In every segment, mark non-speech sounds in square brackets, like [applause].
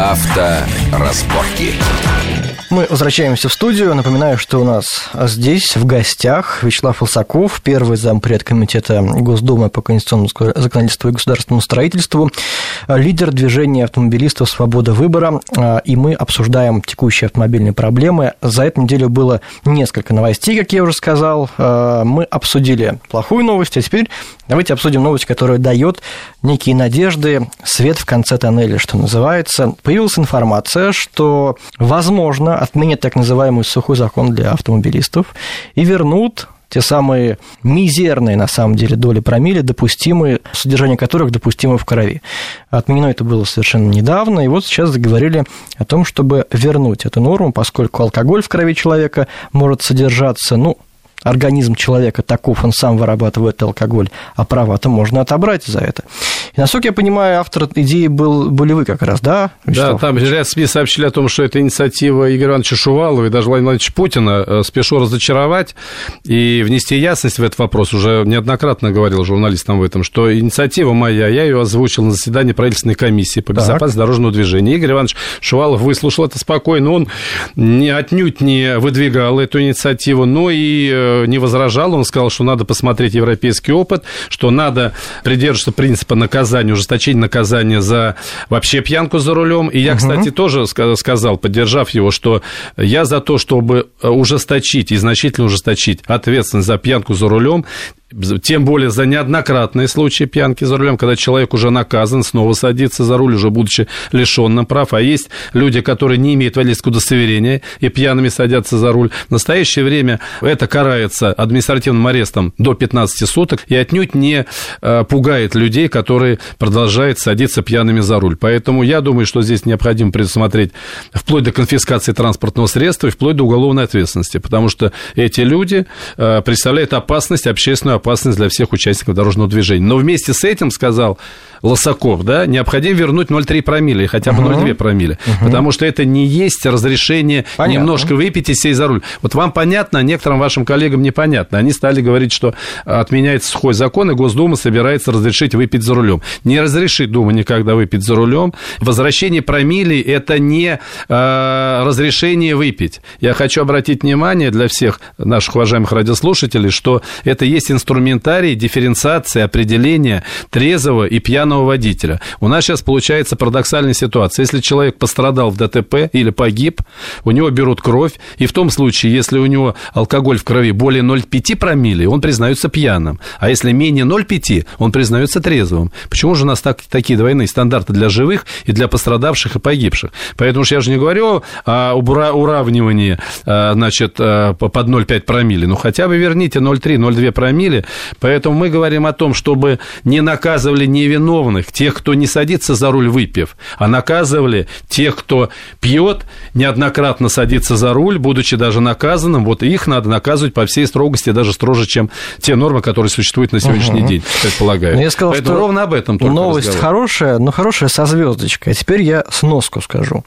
Авторазборки. Мы возвращаемся в студию. Напоминаю, что у нас здесь в гостях Вячеслав Лысаков, первый зампред комитета Госдумы по конституционному законодательству и государственному строительству, лидер движения автомобилистов «Свобода выбора». И мы обсуждаем текущие автомобильные проблемы. За эту неделю было несколько новостей, как я уже сказал. Мы обсудили плохую новость, а теперь давайте обсудим новость, которая дает некие надежды, свет в конце тоннеля, что называется. Появилась информация, что, возможно, отменят так называемый сухой закон для автомобилистов и вернут те самые мизерные, на самом деле, доли промили, допустимые, содержание которых допустимо в крови. Отменено это было совершенно недавно, и вот сейчас заговорили о том, чтобы вернуть эту норму, поскольку алкоголь в крови человека может содержаться, ну, организм человека таков, он сам вырабатывает алкоголь, а права-то можно отобрать за это. И, насколько я понимаю, автор идеи был, были вы как раз, да? Вячеслав? Да, там ряд СМИ сообщили о том, что это инициатива Игоря Ивановича Шувалова и даже Владимира Владимировича Путина. Э, спешу разочаровать и внести ясность в этот вопрос. Уже неоднократно говорил журналистам в этом, что инициатива моя, я ее озвучил на заседании правительственной комиссии по безопасности так. дорожного движения. Игорь Иванович Шувалов выслушал это спокойно, он не, отнюдь не выдвигал эту инициативу, но и э, не возражал, он сказал, что надо посмотреть европейский опыт, что надо придерживаться принципа наказания наказания, ужесточение наказания за вообще пьянку за рулем. И я, угу. кстати, тоже сказал, поддержав его, что я за то, чтобы ужесточить и значительно ужесточить ответственность за пьянку за рулем тем более за неоднократные случаи пьянки за рулем, когда человек уже наказан, снова садится за руль, уже будучи лишенным прав. А есть люди, которые не имеют водительского удостоверения и пьяными садятся за руль. В настоящее время это карается административным арестом до 15 суток и отнюдь не э, пугает людей, которые продолжают садиться пьяными за руль. Поэтому я думаю, что здесь необходимо предусмотреть вплоть до конфискации транспортного средства и вплоть до уголовной ответственности, потому что эти люди э, представляют опасность общественную опасность для всех участников дорожного движения. Но вместе с этим, сказал Лосаков, да, необходимо вернуть 0,3 промилле, хотя бы 0,2 промилле, угу. потому что это не есть разрешение понятно. немножко выпить и сесть за руль. Вот вам понятно, а некоторым вашим коллегам непонятно. Они стали говорить, что отменяется сухой закон, и Госдума собирается разрешить выпить за рулем. Не разрешит Дума никогда выпить за рулем. Возвращение промилле – это не э, разрешение выпить. Я хочу обратить внимание для всех наших уважаемых радиослушателей, что это есть инструментарий дифференциации определения трезвого и пьяного пьяного водителя. У нас сейчас получается парадоксальная ситуация. Если человек пострадал в ДТП или погиб, у него берут кровь, и в том случае, если у него алкоголь в крови более 0,5 промилле, он признается пьяным. А если менее 0,5, он признается трезвым. Почему же у нас так, такие двойные стандарты для живых и для пострадавших и погибших? Поэтому что я же не говорю о уравнивании а, значит, а, под 0,5 промилле. Ну, хотя бы верните 0,3, 0,2 промилле. Поэтому мы говорим о том, чтобы не наказывали невиновных виновных, тех, кто не садится за руль выпив, а наказывали тех, кто пьет, неоднократно садится за руль, будучи даже наказанным, вот их надо наказывать по всей строгости, даже строже, чем те нормы, которые существуют на сегодняшний угу. день, предполагаю. Но ну, я сказал, Поэтому что ровно об этом только Новость разговор. хорошая, но хорошая со звездочкой. А теперь я сноску скажу.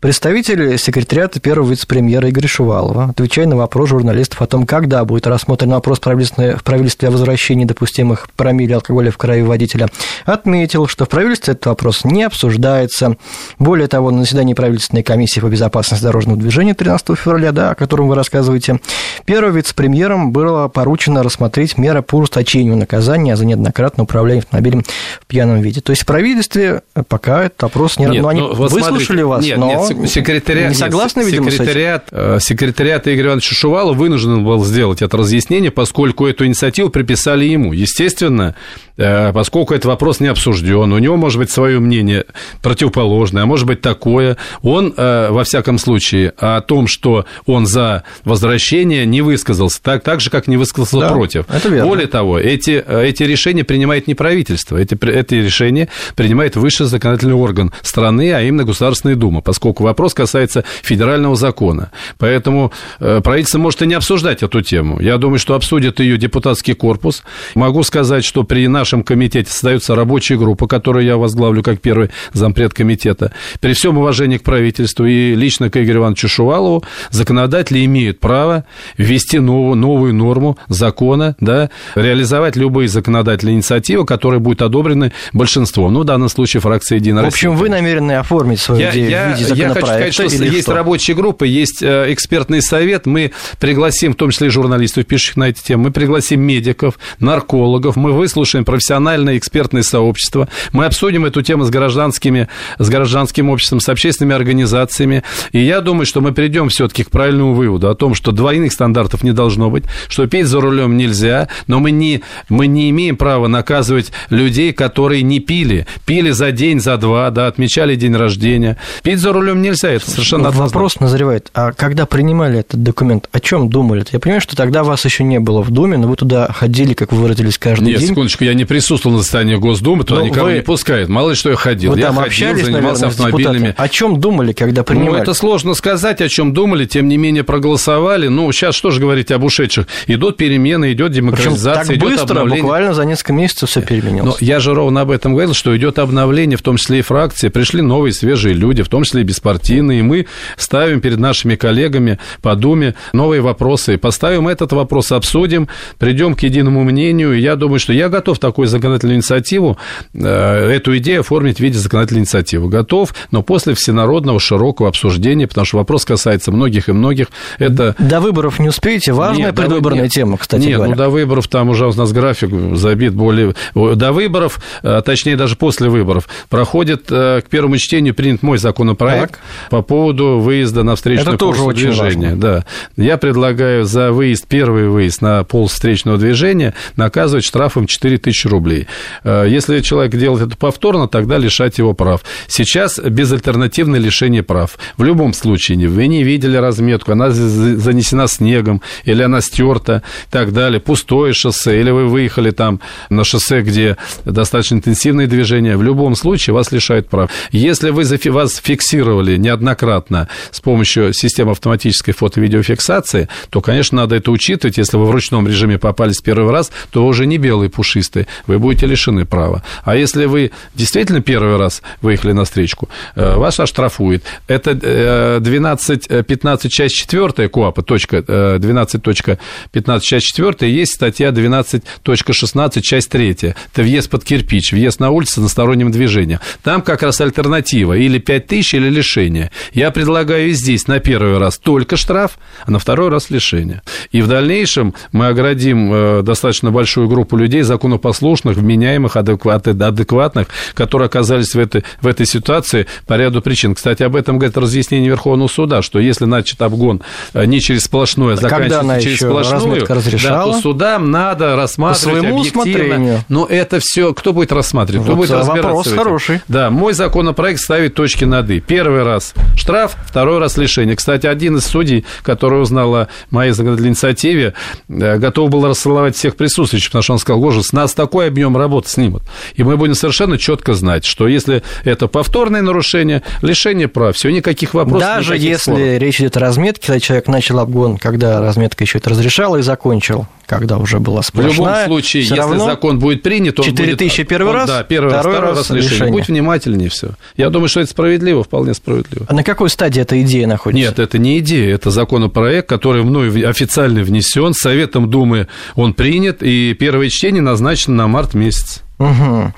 Представитель секретариата первого вице-премьера Игоря Шувалова, отвечая на вопрос журналистов о том, когда будет рассмотрен вопрос в правительстве о возвращении допустимых промилле алкоголя в крови водителя, отметил, отметил, что в правительстве этот вопрос не обсуждается. Более того, на заседании правительственной комиссии по безопасности дорожного движения 13 февраля, да, о котором вы рассказываете, первым вице-премьером было поручено рассмотреть меры по ужесточению наказания за неоднократное управление автомобилем в пьяном виде. То есть в правительстве пока этот вопрос не... Нет, ну, они ну, вот выслушали смотрите, вас, нет, но нет, секретариат, не согласны, нет, видимо, секретариат, с этим? Секретариат Игоря Ивановича Шувала вынужден был сделать это разъяснение, поскольку эту инициативу приписали ему. Естественно, э, поскольку этот вопрос не обсужден, у него может быть свое мнение противоположное, а может быть такое. Он, э, во всяком случае, о том, что он за возвращение, не высказался, так, так же, как не высказался да, против. Это верно. Более того, эти, э, эти решения принимает не правительство, эти, эти решения принимает высший законодательный орган страны, а именно Государственная Дума, поскольку вопрос касается федерального закона. Поэтому э, правительство может и не обсуждать эту тему. Я думаю, что обсудит ее депутатский корпус. Могу сказать, что при нашем комитете создается рабочая рабочая группа, которую я возглавлю как первый зампред комитета. При всем уважении к правительству и лично к Игорю Ивановичу Шувалову, законодатели имеют право ввести новую, новую норму закона, да, реализовать любые законодательные инициативы, которые будут одобрены большинством. Ну, в данном случае фракция «Единая В общем, вы намерены оформить свою я, идею я, в виде законопроекта? Я хочу сказать, что есть что? рабочая группа, есть э, экспертный совет. Мы пригласим, в том числе и журналистов, пишущих на эти темы, мы пригласим медиков, наркологов, мы выслушаем профессиональное экспертное сообщество, мы обсудим эту тему с гражданскими, с гражданским обществом, с общественными организациями. И я думаю, что мы придем все-таки к правильному выводу о том, что двойных стандартов не должно быть, что пить за рулем нельзя, но мы не, мы не имеем права наказывать людей, которые не пили. Пили за день, за два, да, отмечали день рождения. Пить за рулем нельзя, это совершенно Вопрос назревает. А когда принимали этот документ, о чем думали? Я понимаю, что тогда вас еще не было в Думе, но вы туда ходили, как вы выразились, каждый Нет, день. секундочку, я не присутствовал на заседании Госдумы, туда Ну, никого вы- не пускают. Мало ли что я ходил. Вы я там ходил, общались, занимался наверное, с автомобильными. О чем думали, когда принимали? Ну, это сложно сказать, о чем думали, тем не менее проголосовали. Ну, сейчас что же говорить об ушедших? Идут перемены, идет Причем демократизация, так идет быстро, обновление. буквально за несколько месяцев все Но переменилось. я же ровно об этом говорил, что идет обновление, в том числе и фракции. Пришли новые свежие люди, в том числе и беспартийные. И мы ставим перед нашими коллегами по Думе новые вопросы. Поставим этот вопрос, обсудим, придем к единому мнению. И я думаю, что я готов такую законодательную инициативу, э, эту идею оформить в виде законодательной инициативы. Готов, но после всенародного широкого обсуждения, потому что вопрос касается многих и многих. Это До выборов не успеете? Важная нет, предвыборная нет. тема, кстати Нет, говоря. ну до выборов там уже у нас график забит более... До выборов, э, точнее даже после выборов, проходит э, к первому чтению принят мой законопроект Так. по поводу выезда на встречную Это тоже очень движения. важно. Да. Я предлагаю за выезд, первый выезд на полос встречного движения наказывать штрафом 4000 рублей. Э, Если человек делает это повторно, тогда лишать его прав. Сейчас безальтернативное лишение прав. В любом случае, вы не видели разметку, она за- занесена снегом, или она стерта, и так далее, пустое шоссе, или вы выехали там на шоссе, где достаточно интенсивное движение, в любом случае вас лишают прав. Если вы вас фиксировали неоднократно с помощью системы автоматической фото-видеофиксации, то, конечно, надо это учитывать. Если вы в ручном режиме попались первый раз, то уже не белые пушистые, вы будете лишены права. А если вы действительно первый раз выехали на встречку, э, вас оштрафуют. Это э, 12.15 часть 4 КОАПа, точка, э, 12.15 часть 4, есть статья 12.16 часть 3. Это въезд под кирпич, въезд на улицу с односторонним движением. Там как раз альтернатива, или 5 тысяч, или лишение. Я предлагаю здесь на первый раз только штраф, а на второй раз лишение. И в дальнейшем мы оградим э, достаточно большую группу людей, законопослушных, вменяемых, адекват- адекватных, которые оказались в этой, в этой ситуации по ряду причин. Кстати, об этом говорит разъяснение Верховного суда, что если начат обгон э, не через сплошное, а она заканчивается через сплошную, да, то судам надо рассматривать своему объективно. усмотрению. Но это все, кто будет рассматривать, кто Вот, будет а разбираться вопрос хороший. Да, мой законопроект ставит точки над «и». Первый раз штраф, второй раз лишение. Кстати, один из судей, который узнал о моей законодательной инициативе, э, готов был рассылать всех присутствующих, потому что он сказал, Гожа, с нас такой объем работы снимут. И мы будем совершенно четко знать, что если это повторное нарушение, лишение прав, все, никаких вопросов, Даже никаких если споров. речь идет о разметке, когда человек начал обгон, когда разметка еще это разрешала и закончил, когда уже была В любом сплошная, случае, если равно закон будет принят, он 4 будет... тысячи первый он- раз, Да, первый раз, второй второй раз раз лишение. лишение. Будь внимательнее, все. Я думаю, что это справедливо, вполне справедливо. А на какой стадии эта идея находится? Нет, это не идея, это законопроект, который мной в- официально внесен, Советом Думы он принят, и первое чтение назначено на март месяц. Угу.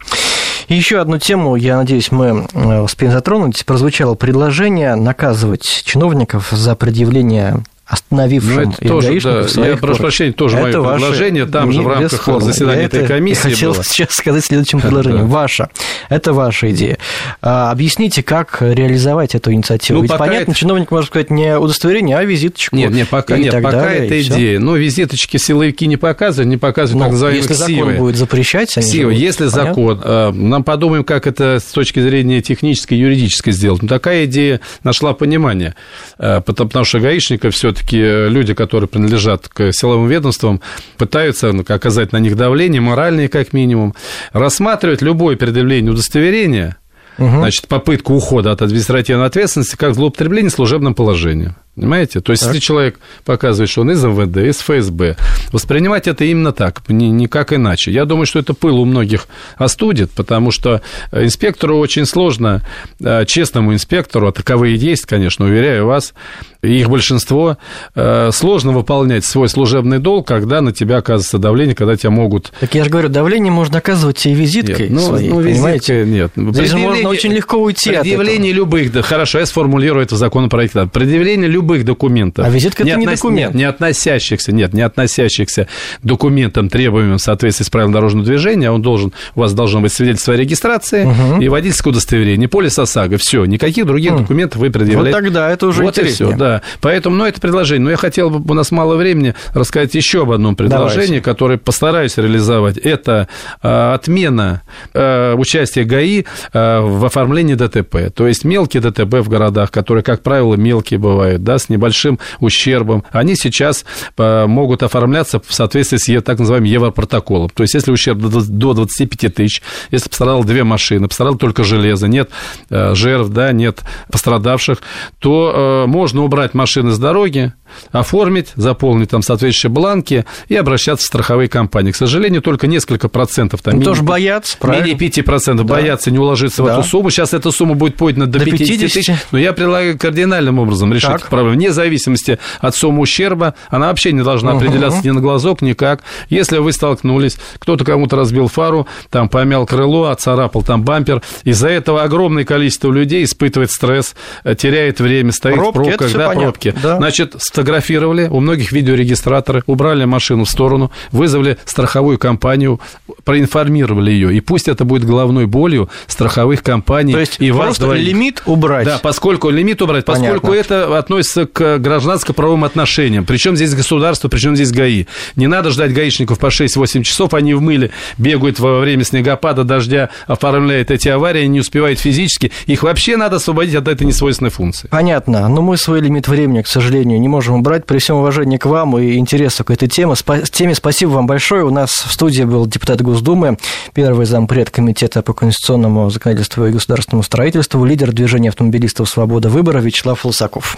И еще одну тему, я надеюсь, мы э, успеем затронуть. Прозвучало предложение наказывать чиновников за предъявление остановившим Ну, тоже, да, я прошу прощения, тоже мое Это ваше предложение, там же в рамках заседания Я этой это комиссии и хотел было. сейчас сказать следующим [laughs] предложением. Ваша. Это ваша идея. А, Объясните, как реализовать эту инициативу. Ну, Ведь понятно, это- чиновник может сказать не удостоверение, а визиточку. Нет, нет, пока, нет, пока далее, это идея. Но визиточки силовики не показывают, не показывают Ну, так называемые если закон ксивы. будет запрещать, они Ксивы, будут, если понятно? закон, э, нам подумаем, как это с точки зрения технической, юридической сделать. Но такая идея нашла понимание, э, потому что гаишников все-таки люди, которые принадлежат к силовым ведомствам, пытаются ну, оказать на них давление, моральное как минимум, рассматривать любое предъявление удостоверения, Мгм. значит, попытку ухода от административной ответственности как злоупотребление служебным положением. Понимаете? То есть, так. если человек показывает, что он из МВД, из ФСБ, воспринимать это именно так, никак иначе. Я думаю, что это пыл у многих остудит, потому что инспектору очень сложно, э, честному инспектору, а таковые есть, конечно, уверяю вас, их большинство, э, сложно выполнять свой служебный долг, когда на тебя оказывается давление, когда тебя могут... Так я же говорю, давление можно оказывать и визиткой нет, ну, своей, ну, понимаете? нет. Здесь можно очень легко уйти Предъявление любых, да, хорошо, я сформулирую это в законопроекте. Предъявление любых документов. А визитка не это не документ. Нет, не относящихся, нет, не относящихся документам, требуемым в соответствии с правилами дорожного движения, он должен, у вас должно быть свидетельство о регистрации угу. и водительское удостоверение, полис ОСАГО, все, никаких других угу. документов вы предъявляете. Вот тогда это уже вот интереснее. и все, да. Поэтому, ну, это предложение. Но я хотел бы, у нас мало времени, рассказать еще об одном предложении, Давайте. которое постараюсь реализовать. Это а, отмена а, участия ГАИ а, в оформлении ДТП. То есть мелкие ДТП в городах, которые, как правило, мелкие бывают, да, с небольшим ущербом, они сейчас могут оформляться в соответствии с так называемым Европротоколом. То есть, если ущерб до 25 тысяч, если пострадало две машины, пострадало только железо, нет жертв, да, нет пострадавших, то можно убрать машины с дороги, оформить, заполнить там соответствующие бланки и обращаться в страховые компании. К сожалению, только несколько процентов там... Ну, тоже боятся, правильно? Менее 5% да. боятся не уложиться да. в эту сумму. Сейчас эта сумма будет поднята до, до 50, 50 тысяч. Но я предлагаю кардинальным образом решить так. Эту проблему. Вне зависимости от суммы ущерба, она вообще не должна определяться ни на глазок, никак. Если вы столкнулись, кто-то кому-то разбил фару, там помял крыло, отцарапал там бампер, из-за этого огромное количество людей испытывает стресс, э, теряет время, стоит пробки, в пробках, да, пробки. Да. Значит, сфотографировали, у многих видеорегистраторы, убрали машину в сторону, вызвали страховую компанию, проинформировали ее. И пусть это будет головной болью страховых компаний. То есть и просто вас лимит убрать. Да, поскольку лимит убрать, поскольку Понятно. это относится к гражданско-правовым отношениям. Причем здесь государство, причем здесь ГАИ. Не надо ждать гаишников по 6-8 часов, они в мыле бегают во время снегопада, дождя, оформляют эти аварии, не успевают физически. Их вообще надо освободить от этой несвойственной функции. Понятно. Но мы свой лимит времени, к сожалению, не можем убрать. При всем уважении к вам и интересу к этой теме. теме спасибо вам большое. У нас в студии был депутат Госдумы, первый зампред Комитета по конституционному законодательству и государственному строительству, лидер движения автомобилистов «Свобода выбора» Вячеслав Лысаков.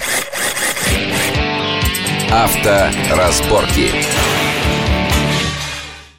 Авторазборки.